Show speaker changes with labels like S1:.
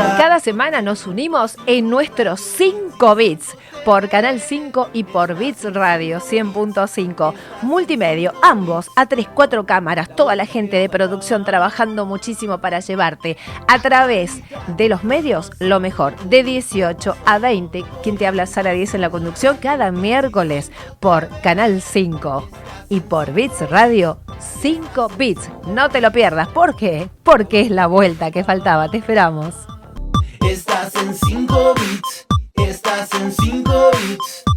S1: Cada semana nos unimos en nuestros 5 bits por Canal 5 y por Bits Radio 100.5. Multimedio, ambos a 3, 4 cámaras, toda la gente de producción trabajando muchísimo para llevarte a través de los medios lo mejor. De 18 a 20, quien te habla Sara 10 en la conducción, cada miércoles por Canal 5 y por Bits Radio 5 Bits. No te lo pierdas. ¿Por qué? Porque es la vuelta que faltaba. Te esperamos.
S2: Estás en 5 bits, estás en 5 bits.